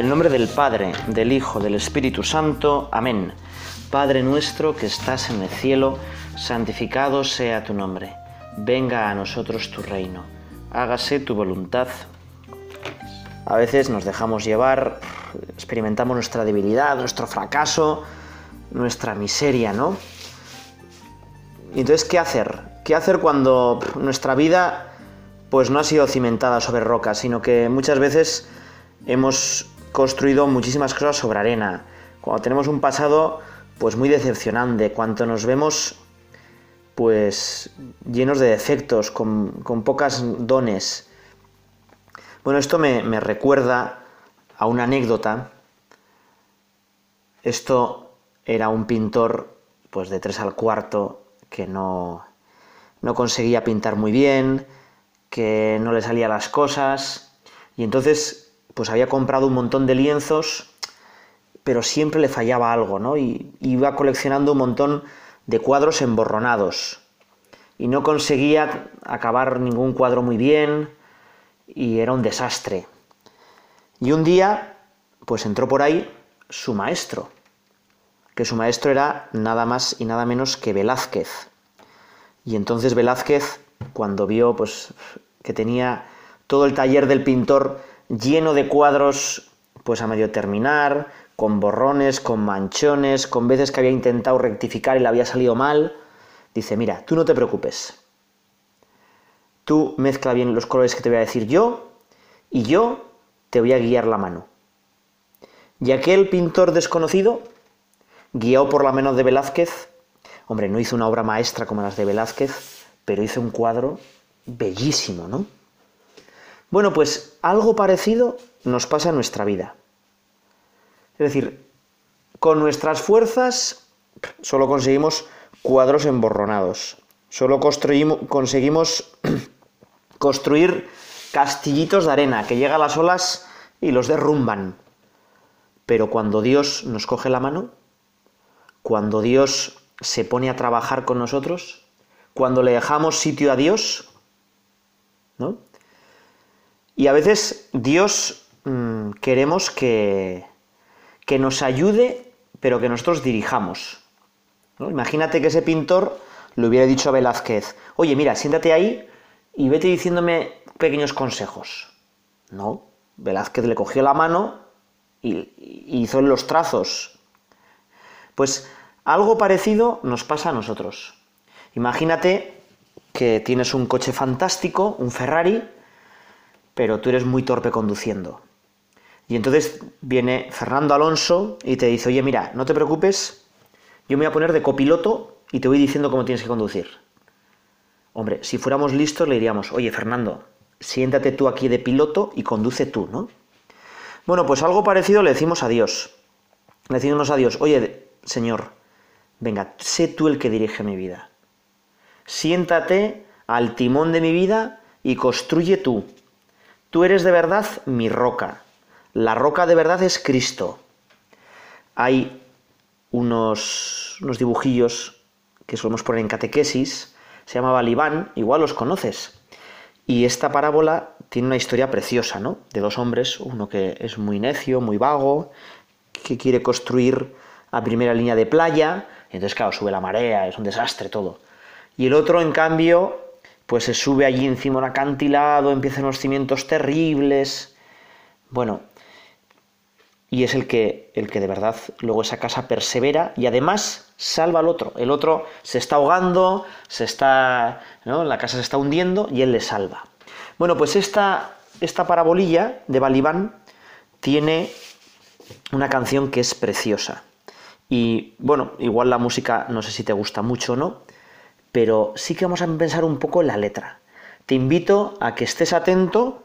El nombre del Padre, del Hijo, del Espíritu Santo. Amén. Padre nuestro que estás en el cielo, santificado sea tu nombre. Venga a nosotros tu reino. Hágase tu voluntad. A veces nos dejamos llevar, experimentamos nuestra debilidad, nuestro fracaso, nuestra miseria, ¿no? Entonces, ¿qué hacer? ¿Qué hacer cuando nuestra vida pues no ha sido cimentada sobre rocas, sino que muchas veces hemos construido muchísimas cosas sobre arena, cuando tenemos un pasado pues muy decepcionante, cuando nos vemos pues llenos de defectos, con, con pocas dones. Bueno, esto me, me, recuerda a una anécdota. Esto era un pintor pues de tres al cuarto que no, no conseguía pintar muy bien, que no le salían las cosas y entonces pues había comprado un montón de lienzos, pero siempre le fallaba algo, ¿no? Y iba coleccionando un montón de cuadros emborronados. Y no conseguía acabar ningún cuadro muy bien y era un desastre. Y un día, pues entró por ahí su maestro, que su maestro era nada más y nada menos que Velázquez. Y entonces Velázquez, cuando vio pues que tenía todo el taller del pintor lleno de cuadros pues a medio terminar, con borrones, con manchones, con veces que había intentado rectificar y le había salido mal. Dice, mira, tú no te preocupes. Tú mezcla bien los colores que te voy a decir yo y yo te voy a guiar la mano. Y aquel pintor desconocido, guiado por la mano de Velázquez, hombre, no hizo una obra maestra como las de Velázquez, pero hizo un cuadro bellísimo, ¿no? Bueno, pues algo parecido nos pasa en nuestra vida. Es decir, con nuestras fuerzas solo conseguimos cuadros emborronados, solo conseguimos construir castillitos de arena que llegan las olas y los derrumban. Pero cuando Dios nos coge la mano, cuando Dios se pone a trabajar con nosotros, cuando le dejamos sitio a Dios, ¿no? Y a veces Dios mmm, queremos que, que, nos ayude, pero que nosotros dirijamos. Imagínate que ese pintor le hubiera dicho a Velázquez, oye, mira, siéntate ahí y vete diciéndome pequeños consejos. No, Velázquez le cogió la mano y, y hizo los trazos. Pues algo parecido nos pasa a nosotros. Imagínate que tienes un coche fantástico, un Ferrari, pero tú eres muy torpe conduciendo. Y entonces viene Fernando Alonso y te dice, oye, mira, no te preocupes, yo me voy a poner de copiloto y te voy diciendo cómo tienes que conducir. Hombre, si fuéramos listos le diríamos, oye, Fernando, siéntate tú aquí de piloto y conduce tú, ¿no? Bueno, pues algo parecido le decimos a Dios. Le decimos a Dios, oye, Señor, venga, sé tú el que dirige mi vida. Siéntate al timón de mi vida y construye tú. Tú eres de verdad mi roca. La roca de verdad es Cristo. Hay unos, unos dibujillos que solemos poner en catequesis, se llama Balibán, igual los conoces. Y esta parábola tiene una historia preciosa, ¿no? De dos hombres, uno que es muy necio, muy vago, que quiere construir a primera línea de playa, entonces claro, sube la marea, es un desastre todo. Y el otro, en cambio, pues se sube allí encima un acantilado, empiezan unos cimientos terribles. Bueno, y es el que, el que de verdad luego esa casa persevera y además salva al otro. El otro se está ahogando, se está, ¿no? la casa se está hundiendo y él le salva. Bueno, pues esta, esta parabolilla de Balibán tiene una canción que es preciosa. Y bueno, igual la música no sé si te gusta mucho o no, pero sí que vamos a pensar un poco en la letra. Te invito a que estés atento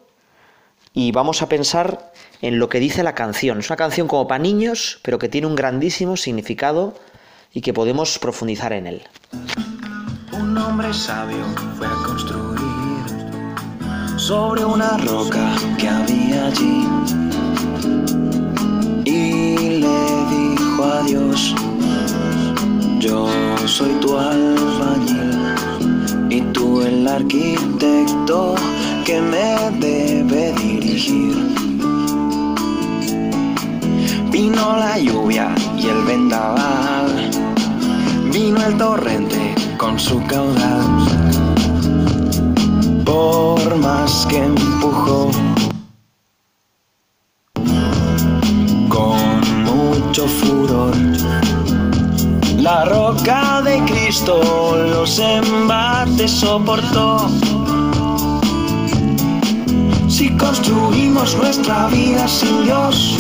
y vamos a pensar en lo que dice la canción. Es una canción como para niños, pero que tiene un grandísimo significado y que podemos profundizar en él. Un hombre sabio fue a construir sobre una roca que había allí y le dijo a Dios, yo soy tu albañil y tú el arquitecto que me debe dirigir. Vino la lluvia y el vendaval. Vino el torrente con su caudal. Por más que empujó. Los embates soportó. Si construimos nuestra vida sin Dios,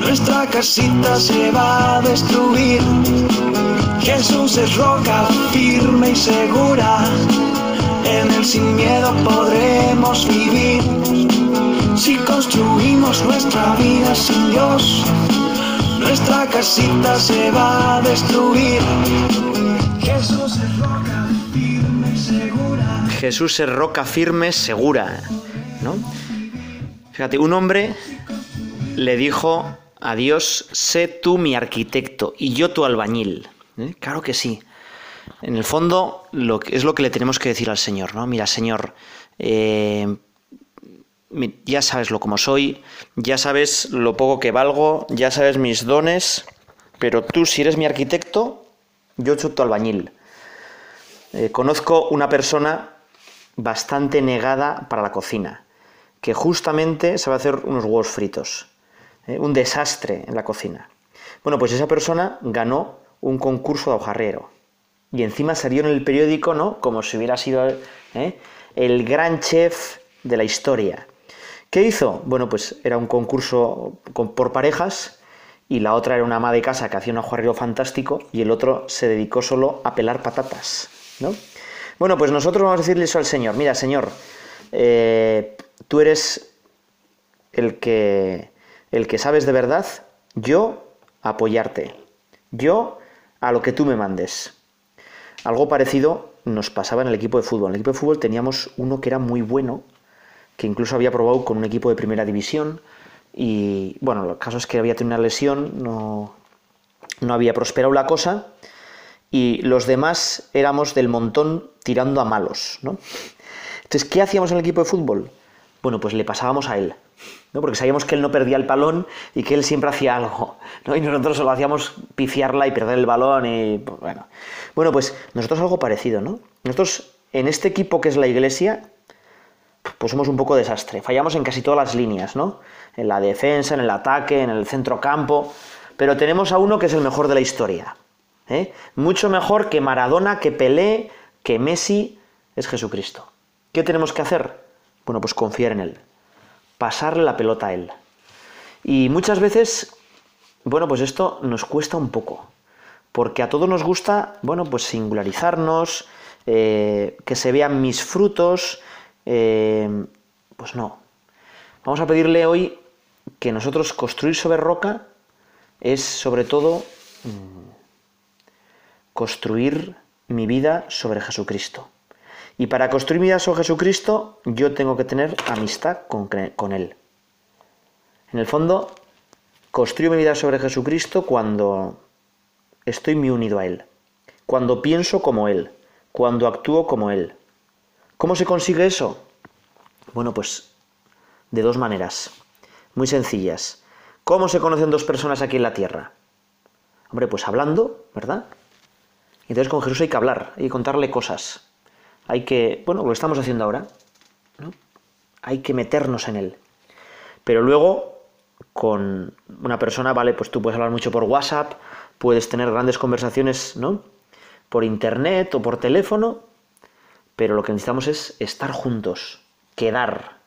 nuestra casita se va a destruir. Jesús es roca firme y segura, en él sin miedo podremos vivir. Si construimos nuestra vida sin Dios, nuestra casita se va a destruir. Jesús es roca firme, segura. ¿no? Fíjate, un hombre le dijo a Dios, sé tú mi arquitecto y yo tu albañil. ¿Eh? Claro que sí. En el fondo lo que, es lo que le tenemos que decir al Señor, ¿no? Mira, Señor, eh, ya sabes lo como soy, ya sabes lo poco que valgo, ya sabes mis dones, pero tú si eres mi arquitecto, yo soy tu albañil. Eh, conozco una persona bastante negada para la cocina, que justamente sabe hacer unos huevos fritos, ¿eh? un desastre en la cocina. Bueno, pues esa persona ganó un concurso de hojarrero y encima salió en el periódico, ¿no? Como si hubiera sido ¿eh? el gran chef de la historia. ¿Qué hizo? Bueno, pues era un concurso por parejas y la otra era una ama de casa que hacía un hojarrero fantástico y el otro se dedicó solo a pelar patatas, ¿no? Bueno, pues nosotros vamos a decirle eso al Señor. Mira, Señor, eh, tú eres el que, el que sabes de verdad, yo apoyarte, yo a lo que tú me mandes. Algo parecido nos pasaba en el equipo de fútbol. En el equipo de fútbol teníamos uno que era muy bueno, que incluso había probado con un equipo de primera división y bueno, el caso es que había tenido una lesión, no, no había prosperado la cosa y los demás éramos del montón tirando a malos, ¿no? Entonces, ¿qué hacíamos en el equipo de fútbol? Bueno, pues le pasábamos a él, ¿no? Porque sabíamos que él no perdía el balón y que él siempre hacía algo. Y nosotros solo hacíamos pifiarla y perder el balón y, pues, bueno. Bueno, pues nosotros algo parecido, ¿no? Nosotros, en este equipo que es la iglesia, pues somos un poco desastre. Fallamos en casi todas las líneas, ¿no? En la defensa, en el ataque, en el centro campo, pero tenemos a uno que es el mejor de la historia, ¿eh? Mucho mejor que Maradona, que Pelé, que Messi, es Jesucristo. ¿Qué tenemos que hacer? Bueno, pues confiar en Él, pasarle la pelota a Él. Y muchas veces, bueno, pues esto nos cuesta un poco, porque a todos nos gusta, bueno, pues singularizarnos, eh, que se vean mis frutos, eh, pues no. Vamos a pedirle hoy que nosotros construir sobre roca es sobre todo construir mi vida sobre Jesucristo. Y para construir mi vida sobre Jesucristo, yo tengo que tener amistad con, con, Él. En el fondo, construyo mi vida sobre Jesucristo cuando estoy muy unido a Él, cuando pienso como Él, cuando actúo como Él. ¿Cómo se consigue eso? Bueno, pues de dos maneras, muy sencillas. ¿Cómo se conocen dos personas aquí en la tierra? Hombre, pues hablando, ¿verdad? Entonces con Jesús hay que hablar, que contarle cosas. Hay que, bueno, lo estamos haciendo ahora, ¿no? Hay que meternos en él. Pero luego, con una persona, vale, pues tú puedes hablar mucho por WhatsApp, puedes tener grandes conversaciones, ¿no? Por internet o por teléfono, pero lo que necesitamos es estar juntos, quedar.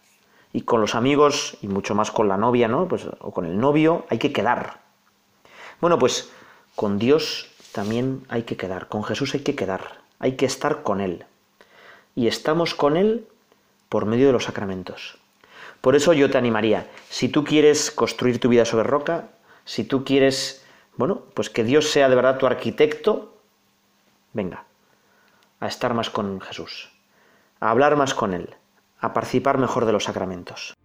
Y con los amigos, y mucho más con la novia, ¿no? Pues, o con el novio, hay que quedar. Bueno, pues con Dios también hay que quedar, con Jesús hay que quedar, hay que estar con Él. Y estamos con Él por medio de los sacramentos. Por eso yo te animaría, si tú quieres construir tu vida sobre roca, si tú quieres, bueno, pues que Dios sea de verdad tu arquitecto, venga, a estar más con Jesús, a hablar más con Él, a participar mejor de los sacramentos.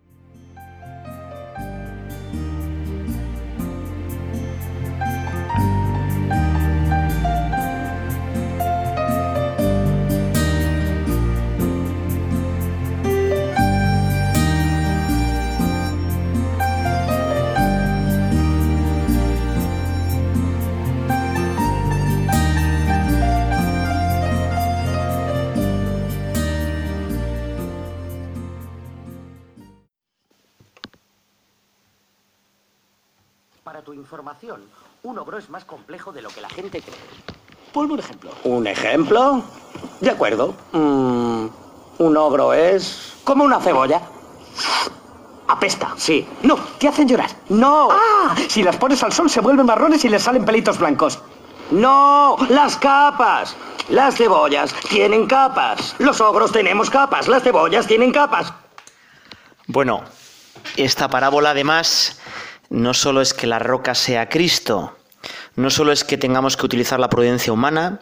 Información. Un ogro es más complejo de lo que la gente cree. Ponme un ejemplo. ¿Un ejemplo? De acuerdo. Mm, un ogro es como una cebolla. Apesta. Sí. No, te hacen llorar. No. Ah, si las pones al sol se vuelven marrones y les salen pelitos blancos. No, las capas. Las cebollas tienen capas. Los ogros tenemos capas. Las cebollas tienen capas. Bueno, esta parábola además no solo es que la roca sea Cristo, no solo es que tengamos que utilizar la prudencia humana,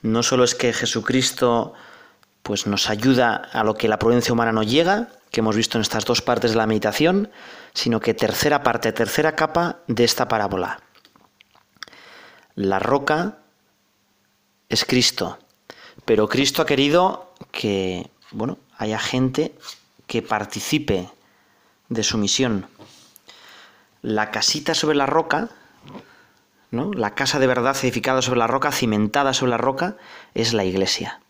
no solo es que Jesucristo pues nos ayuda a lo que la prudencia humana no llega, que hemos visto en estas dos partes de la meditación, sino que tercera parte, tercera capa de esta parábola. La roca es Cristo, pero Cristo ha querido que, bueno, haya gente que participe de su misión. La casita sobre la roca, ¿no? la casa de verdad edificada sobre la roca, cimentada sobre la roca, es la iglesia.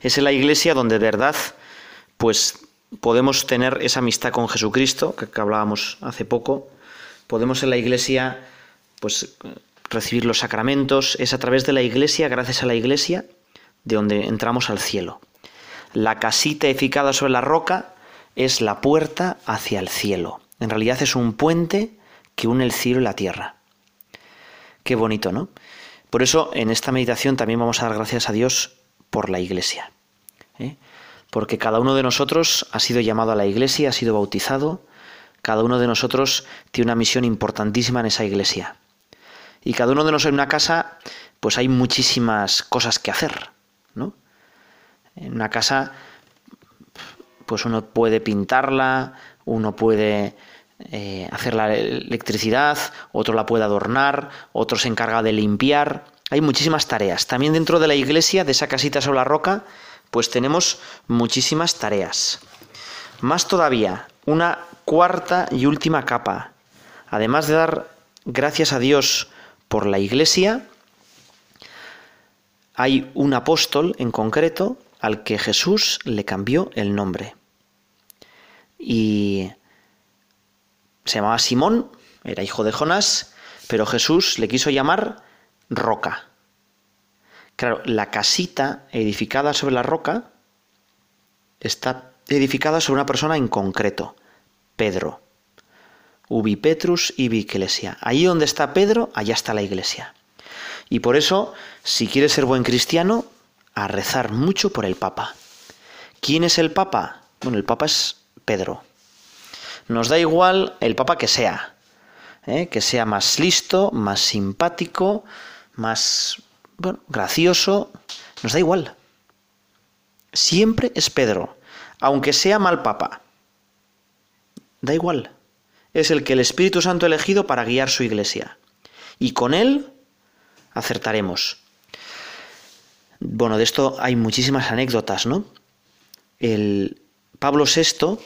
Es en la iglesia donde de verdad, pues podemos tener esa amistad con Jesucristo, que, que hablábamos hace poco. Podemos en la iglesia, pues recibir los sacramentos. Es a través de la iglesia, gracias a la iglesia, de donde entramos al cielo. La casita edificada sobre la roca es la puerta hacia el cielo. En realidad es un puente que une el cielo y la tierra. Qué bonito, ¿no? Por eso en esta meditación también vamos a dar gracias a Dios por la iglesia. ¿eh? Porque cada uno de nosotros ha sido llamado a la iglesia, ha sido bautizado, cada uno de nosotros tiene una misión importantísima en esa iglesia. Y cada uno de nosotros en una casa, pues hay muchísimas cosas que hacer, ¿no? En una casa pues uno puede pintarla, uno puede eh, hacer la electricidad, otro la puede adornar, otro se encarga de limpiar. Hay muchísimas tareas. También dentro de la iglesia, de esa casita sobre la roca, pues tenemos muchísimas tareas. Más todavía, una cuarta y última capa. Además de dar gracias a Dios por la iglesia, hay un apóstol en concreto al que Jesús le cambió el nombre. Y se llamaba Simón, era hijo de Jonás, pero Jesús le quiso llamar roca. Claro, la casita edificada sobre la roca está edificada sobre una persona en concreto, Pedro. Ubi Petrus ibi Ecclesia. Ahí donde está Pedro, allá está la iglesia. Y por eso, si quieres ser buen cristiano, a rezar mucho por el Papa. ¿Quién es el Papa? Bueno, el Papa es Pedro. Nos da igual el Papa que sea, ¿eh? que sea más listo, más simpático, más bueno, gracioso, nos da igual. Siempre es Pedro, aunque sea mal Papa. Da igual. Es el que el Espíritu Santo ha elegido para guiar su iglesia. Y con él acertaremos. Bueno, de esto hay muchísimas anécdotas, ¿no? El Pablo VI,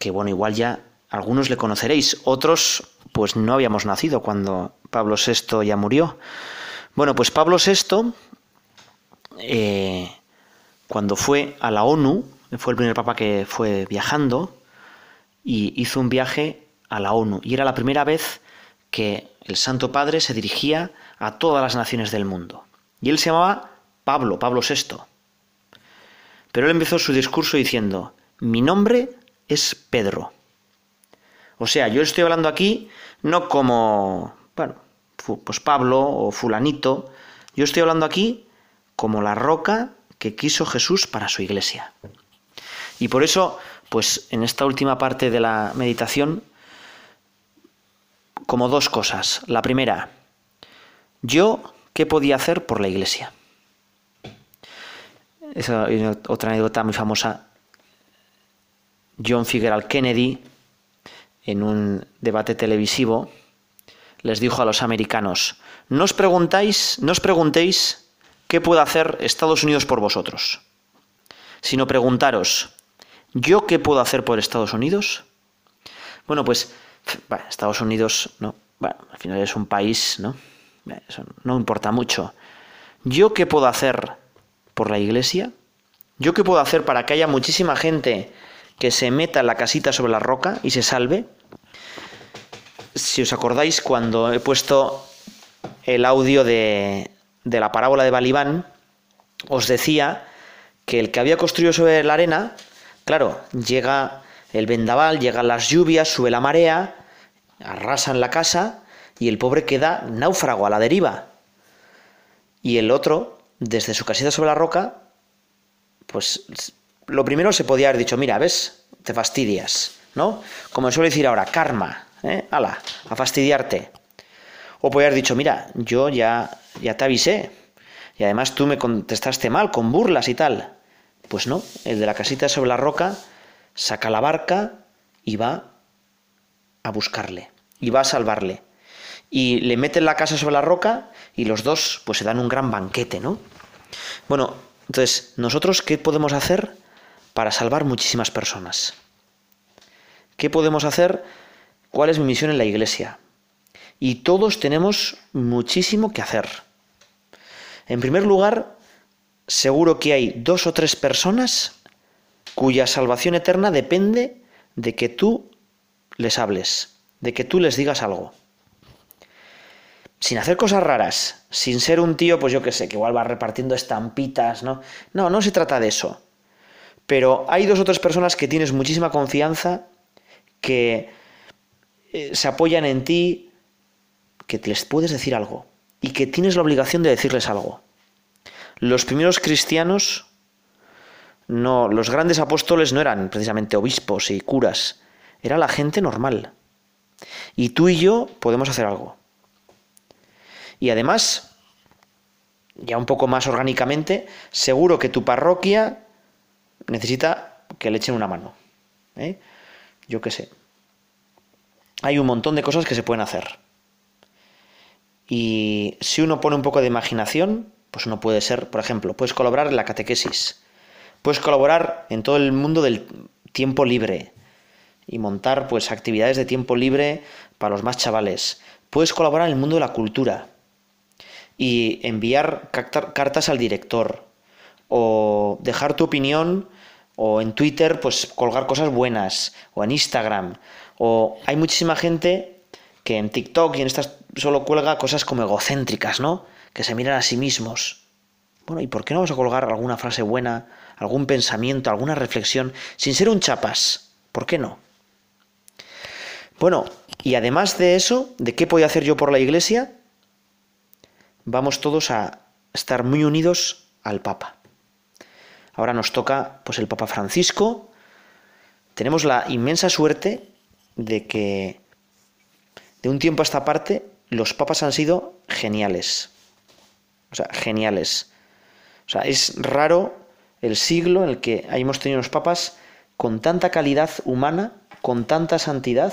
que bueno, igual ya algunos le conoceréis, otros pues no habíamos nacido cuando Pablo VI ya murió. Bueno, pues Pablo VI, eh, cuando fue a la ONU, fue el primer papa que fue viajando y hizo un viaje a la ONU. Y era la primera vez que el Santo Padre se dirigía a todas las naciones del mundo. Y él se llamaba Pablo, Pablo VI. Pero él empezó su discurso diciendo, mi nombre es Pedro. O sea, yo estoy hablando aquí no como, bueno, pues Pablo o fulanito, yo estoy hablando aquí como la roca que quiso Jesús para su iglesia. Y por eso, pues en esta última parte de la meditación, como dos cosas. La primera, yo, ¿qué podía hacer por la iglesia? Esa es otra anécdota muy famosa. John Fitzgerald Kennedy, en un debate televisivo, les dijo a los americanos: No os preguntáis, no os preguntéis qué puede hacer Estados Unidos por vosotros, sino preguntaros: ¿yo qué puedo hacer por Estados Unidos? Bueno, pues Estados Unidos, no, bueno, al final es un país, ¿no? Eso no importa mucho. ¿Yo qué puedo hacer por la iglesia? ¿Yo qué puedo hacer para que haya muchísima gente que se meta la casita sobre la roca y se salve? si os acordáis, cuando he puesto el audio de, de la parábola de Balibán, os decía que el que había construido sobre la arena, claro, llega el vendaval, llegan las lluvias, sube la marea, arrasan la casa y el pobre queda náufrago a la deriva. Y el otro, desde su casita sobre la roca, pues lo primero se podía haber dicho, mira, ves, te fastidias, ¿no? Como suele decir ahora, karma, ¿eh? Ala, a fastidiarte. O podía haber dicho, mira, yo ya, ya te avisé, y además tú me contestaste mal, con burlas y tal. Pues no, el de la casita sobre la roca saca la barca y va a buscarle, y va a salvarle. Y le mete en la casa sobre la roca y los dos pues se dan un gran banquete, ¿no? Bueno, entonces, ¿nosotros qué podemos hacer para salvar muchísimas personas? ¿Qué podemos hacer? ¿Cuál es mi misión en la iglesia? Y todos tenemos muchísimo que hacer. En primer lugar, seguro que hay dos o tres personas cuya salvación eterna depende de que tú les hables, de que tú les digas algo. Sin hacer cosas raras, sin ser un tío, pues yo qué sé, que igual va repartiendo estampitas, ¿no? No, no se trata de eso. Pero hay dos o tres personas que tienes muchísima confianza, que eh, se apoyan en ti, que les puedes decir algo y que tienes la obligación de decirles algo. Los primeros cristianos no, los grandes apóstoles no eran precisamente obispos y curas, era la gente normal. Y tú y yo podemos hacer algo. Y además, ya un poco más orgánicamente, seguro que tu parroquia necesita que le echen una mano. ¿eh? Yo qué sé. Hay un montón de cosas que se pueden hacer. Y si uno pone un poco de imaginación, pues uno puede ser, por ejemplo, puedes colaborar en la catequesis Puedes colaborar en todo el mundo del tiempo libre y montar pues actividades de tiempo libre para los más chavales. Puedes colaborar en el mundo de la cultura y enviar cartas al director o dejar tu opinión o en Twitter pues colgar cosas buenas o en Instagram o hay muchísima gente que en TikTok y en estas solo cuelga cosas como egocéntricas, ¿no? Que se miran a sí mismos. Bueno, ¿y por qué no vamos a colgar alguna frase buena algún pensamiento, alguna reflexión, sin ser un chapas. ¿Por qué no? Bueno, y además de eso, ¿de qué puedo hacer yo por la iglesia? Vamos todos a estar muy unidos al Papa. Ahora nos toca pues el Papa Francisco. Tenemos la inmensa suerte de que de un tiempo a esta parte los papas han sido geniales. O sea, geniales. O sea, es raro el siglo en el que hemos tenido unos papas con tanta calidad humana, con tanta santidad,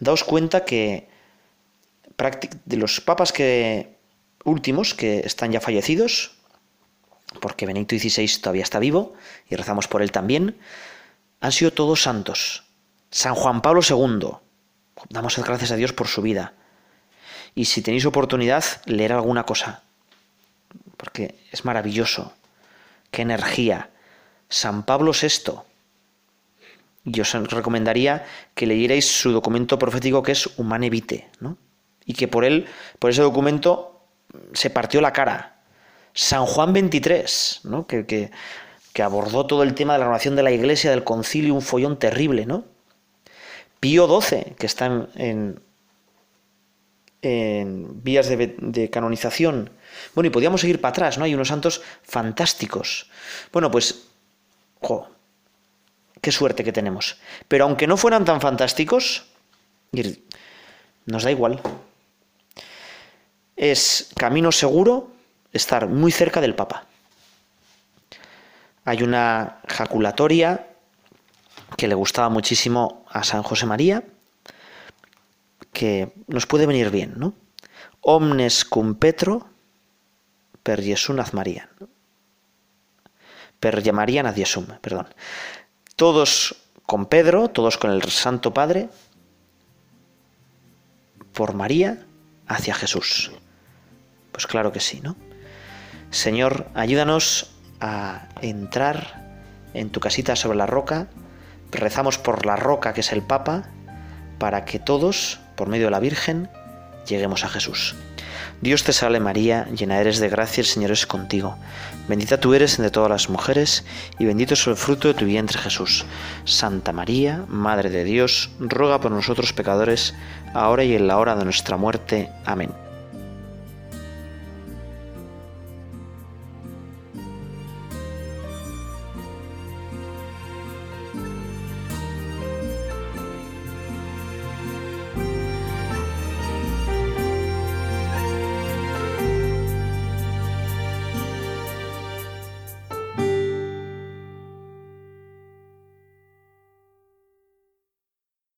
daos cuenta que de los papas que últimos que están ya fallecidos, porque Benito XVI todavía está vivo y rezamos por él también, han sido todos santos. San Juan Pablo II, damos gracias a Dios por su vida. Y si tenéis oportunidad, leer alguna cosa, porque es maravilloso qué energía. San Pablo VI. Yo os recomendaría que leyerais su documento profético que es Humane Vitae, ¿no? Y que por él, por ese documento, se partió la cara. San Juan XXIII, ¿no? Que, que, abordó todo el tema de la renovación de la iglesia, del concilio, un follón terrible, ¿no? Pío XII, que está en, en vías de, canonización. Bueno, y podíamos seguir para atrás, ¿no? Hay unos santos fantásticos. Bueno, pues, jo, qué suerte que tenemos. Pero aunque no fueran tan fantásticos, nos da igual. Es camino seguro estar muy cerca del Papa. Hay una jaculatoria que le gustaba muchísimo a San José María, que nos puede venir bien, ¿no? Omnes cum Petro per Jesum ad. Per Marian ad Jesum, perdón. Todos con Pedro, todos con el Santo Padre, por María hacia Jesús. Pues claro que sí, ¿no? Señor, ayúdanos a entrar en tu casita sobre la roca. Rezamos por la roca que es el Papa, para que todos por medio de la Virgen, lleguemos a Jesús. Dios te salve María, llena eres de gracia, el Señor es contigo. Bendita tú eres entre todas las mujeres, y bendito es el fruto de tu vientre Jesús. Santa María, Madre de Dios, ruega por nosotros pecadores, ahora y en la hora de nuestra muerte. Amén.